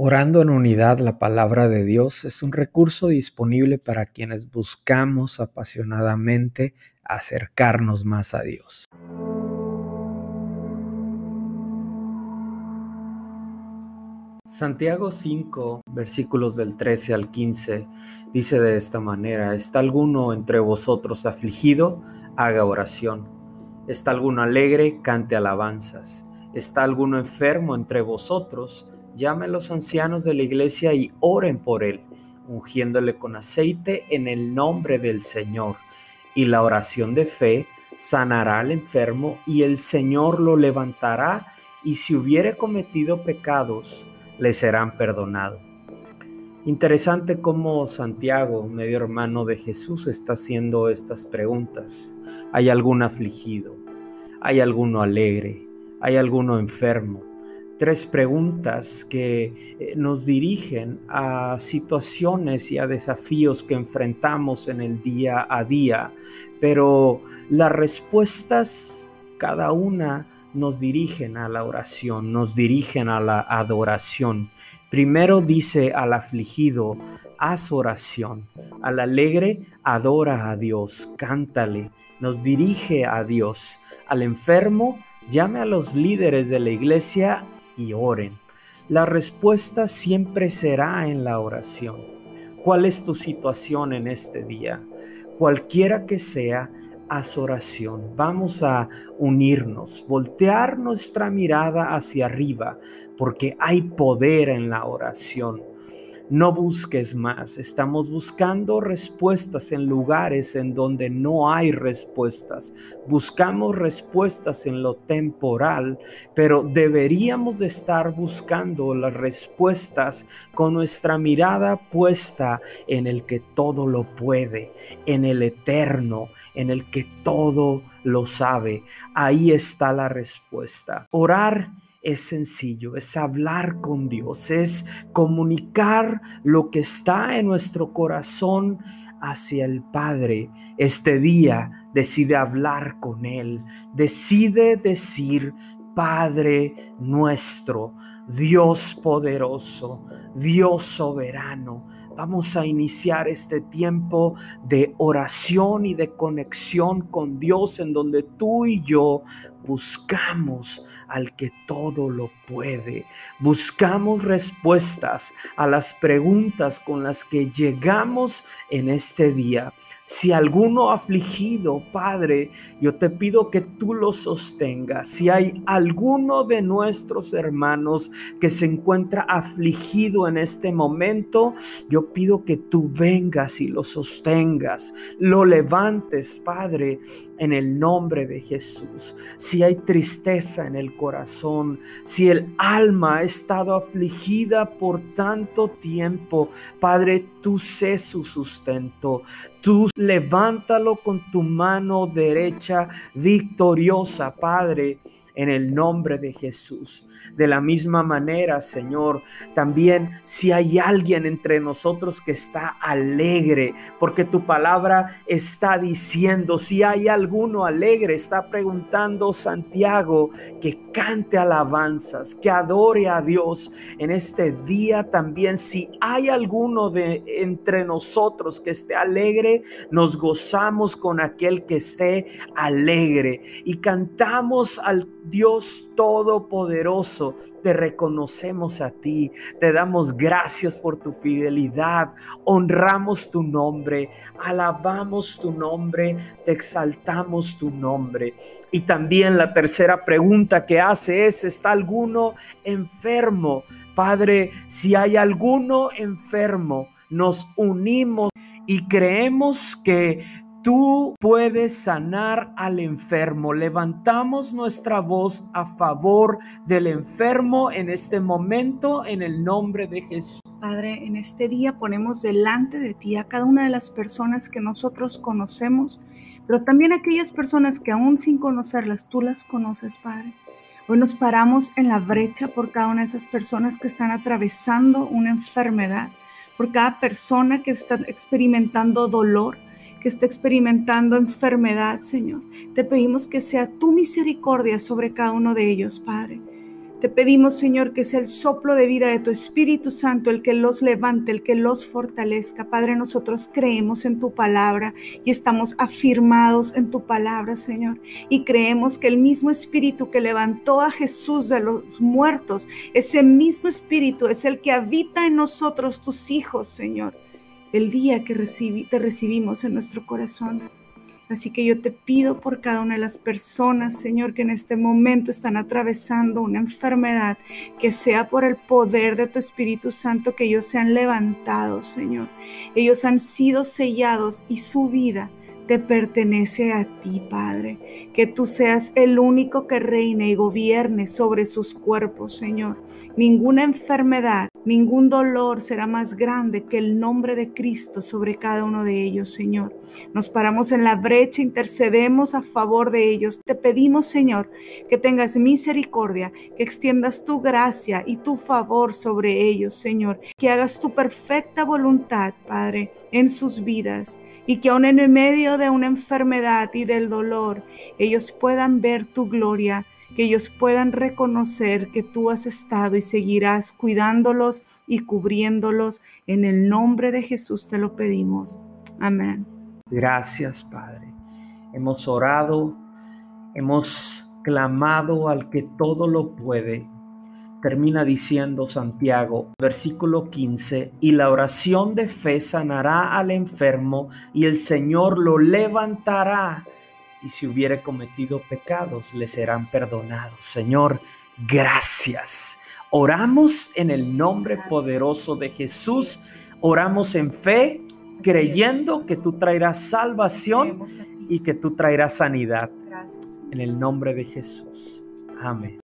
Orando en unidad, la palabra de Dios es un recurso disponible para quienes buscamos apasionadamente acercarnos más a Dios. Santiago 5, versículos del 13 al 15, dice de esta manera, ¿está alguno entre vosotros afligido? Haga oración. ¿Está alguno alegre? Cante alabanzas. ¿Está alguno enfermo entre vosotros? Llame a los ancianos de la iglesia y oren por él, ungiéndole con aceite en el nombre del Señor. Y la oración de fe sanará al enfermo y el Señor lo levantará y si hubiere cometido pecados, le serán perdonados. Interesante cómo Santiago, medio hermano de Jesús, está haciendo estas preguntas. ¿Hay algún afligido? ¿Hay alguno alegre? ¿Hay alguno enfermo? Tres preguntas que eh, nos dirigen a situaciones y a desafíos que enfrentamos en el día a día, pero las respuestas, cada una, nos dirigen a la oración, nos dirigen a la adoración. Primero dice al afligido, haz oración. Al alegre, adora a Dios, cántale, nos dirige a Dios. Al enfermo, llame a los líderes de la iglesia y oren. La respuesta siempre será en la oración. ¿Cuál es tu situación en este día? Cualquiera que sea, haz oración. Vamos a unirnos, voltear nuestra mirada hacia arriba, porque hay poder en la oración. No busques más. Estamos buscando respuestas en lugares en donde no hay respuestas. Buscamos respuestas en lo temporal, pero deberíamos de estar buscando las respuestas con nuestra mirada puesta en el que todo lo puede, en el eterno, en el que todo lo sabe. Ahí está la respuesta. Orar es sencillo, es hablar con Dios, es comunicar lo que está en nuestro corazón hacia el Padre. Este día decide hablar con Él, decide decir, Padre nuestro, Dios poderoso, Dios soberano. Vamos a iniciar este tiempo de oración y de conexión con Dios en donde tú y yo buscamos al que todo lo puede. Buscamos respuestas a las preguntas con las que llegamos en este día. Si alguno afligido, Padre, yo te pido que tú lo sostengas. Si hay alguno de nuestros hermanos que se encuentra afligido en este momento, yo pido que tú vengas y lo sostengas, lo levantes, Padre, en el nombre de Jesús. Si hay tristeza en el corazón, si el alma ha estado afligida por tanto tiempo, Padre, tú sé su sustento. Tú levántalo con tu mano derecha victoriosa, Padre en el nombre de Jesús. De la misma manera, Señor, también si hay alguien entre nosotros que está alegre, porque tu palabra está diciendo, si hay alguno alegre, está preguntando Santiago que cante alabanzas, que adore a Dios en este día también. Si hay alguno de entre nosotros que esté alegre, nos gozamos con aquel que esté alegre y cantamos al Dios Todopoderoso, te reconocemos a ti, te damos gracias por tu fidelidad, honramos tu nombre, alabamos tu nombre, te exaltamos tu nombre. Y también la tercera pregunta que hace es, ¿está alguno enfermo? Padre, si hay alguno enfermo, nos unimos y creemos que Tú puedes sanar al enfermo. Levantamos nuestra voz a favor del enfermo en este momento en el nombre de Jesús. Padre, en este día ponemos delante de ti a cada una de las personas que nosotros conocemos, pero también aquellas personas que aún sin conocerlas, tú las conoces, Padre. Hoy nos paramos en la brecha por cada una de esas personas que están atravesando una enfermedad, por cada persona que está experimentando dolor que está experimentando enfermedad, Señor. Te pedimos que sea tu misericordia sobre cada uno de ellos, Padre. Te pedimos, Señor, que sea el soplo de vida de tu Espíritu Santo el que los levante, el que los fortalezca. Padre, nosotros creemos en tu palabra y estamos afirmados en tu palabra, Señor. Y creemos que el mismo Espíritu que levantó a Jesús de los muertos, ese mismo Espíritu es el que habita en nosotros, tus hijos, Señor. El día que te recibimos en nuestro corazón. Así que yo te pido por cada una de las personas, Señor, que en este momento están atravesando una enfermedad, que sea por el poder de tu Espíritu Santo que ellos sean levantados, Señor. Ellos han sido sellados y su vida te pertenece a ti, Padre. Que tú seas el único que reine y gobierne sobre sus cuerpos, Señor. Ninguna enfermedad, ningún dolor será más grande que el nombre de Cristo sobre cada uno de ellos, Señor. Nos paramos en la brecha, intercedemos a favor de ellos. Te pedimos, Señor, que tengas misericordia, que extiendas tu gracia y tu favor sobre ellos, Señor. Que hagas tu perfecta voluntad, Padre, en sus vidas y que aún en el de una enfermedad y del dolor, ellos puedan ver tu gloria, que ellos puedan reconocer que tú has estado y seguirás cuidándolos y cubriéndolos. En el nombre de Jesús te lo pedimos. Amén. Gracias, Padre. Hemos orado, hemos clamado al que todo lo puede termina diciendo Santiago, versículo 15, y la oración de fe sanará al enfermo y el Señor lo levantará. Y si hubiere cometido pecados, le serán perdonados. Señor, gracias. Oramos en el nombre poderoso de Jesús. Oramos en fe, creyendo que tú traerás salvación y que tú traerás sanidad. En el nombre de Jesús. Amén.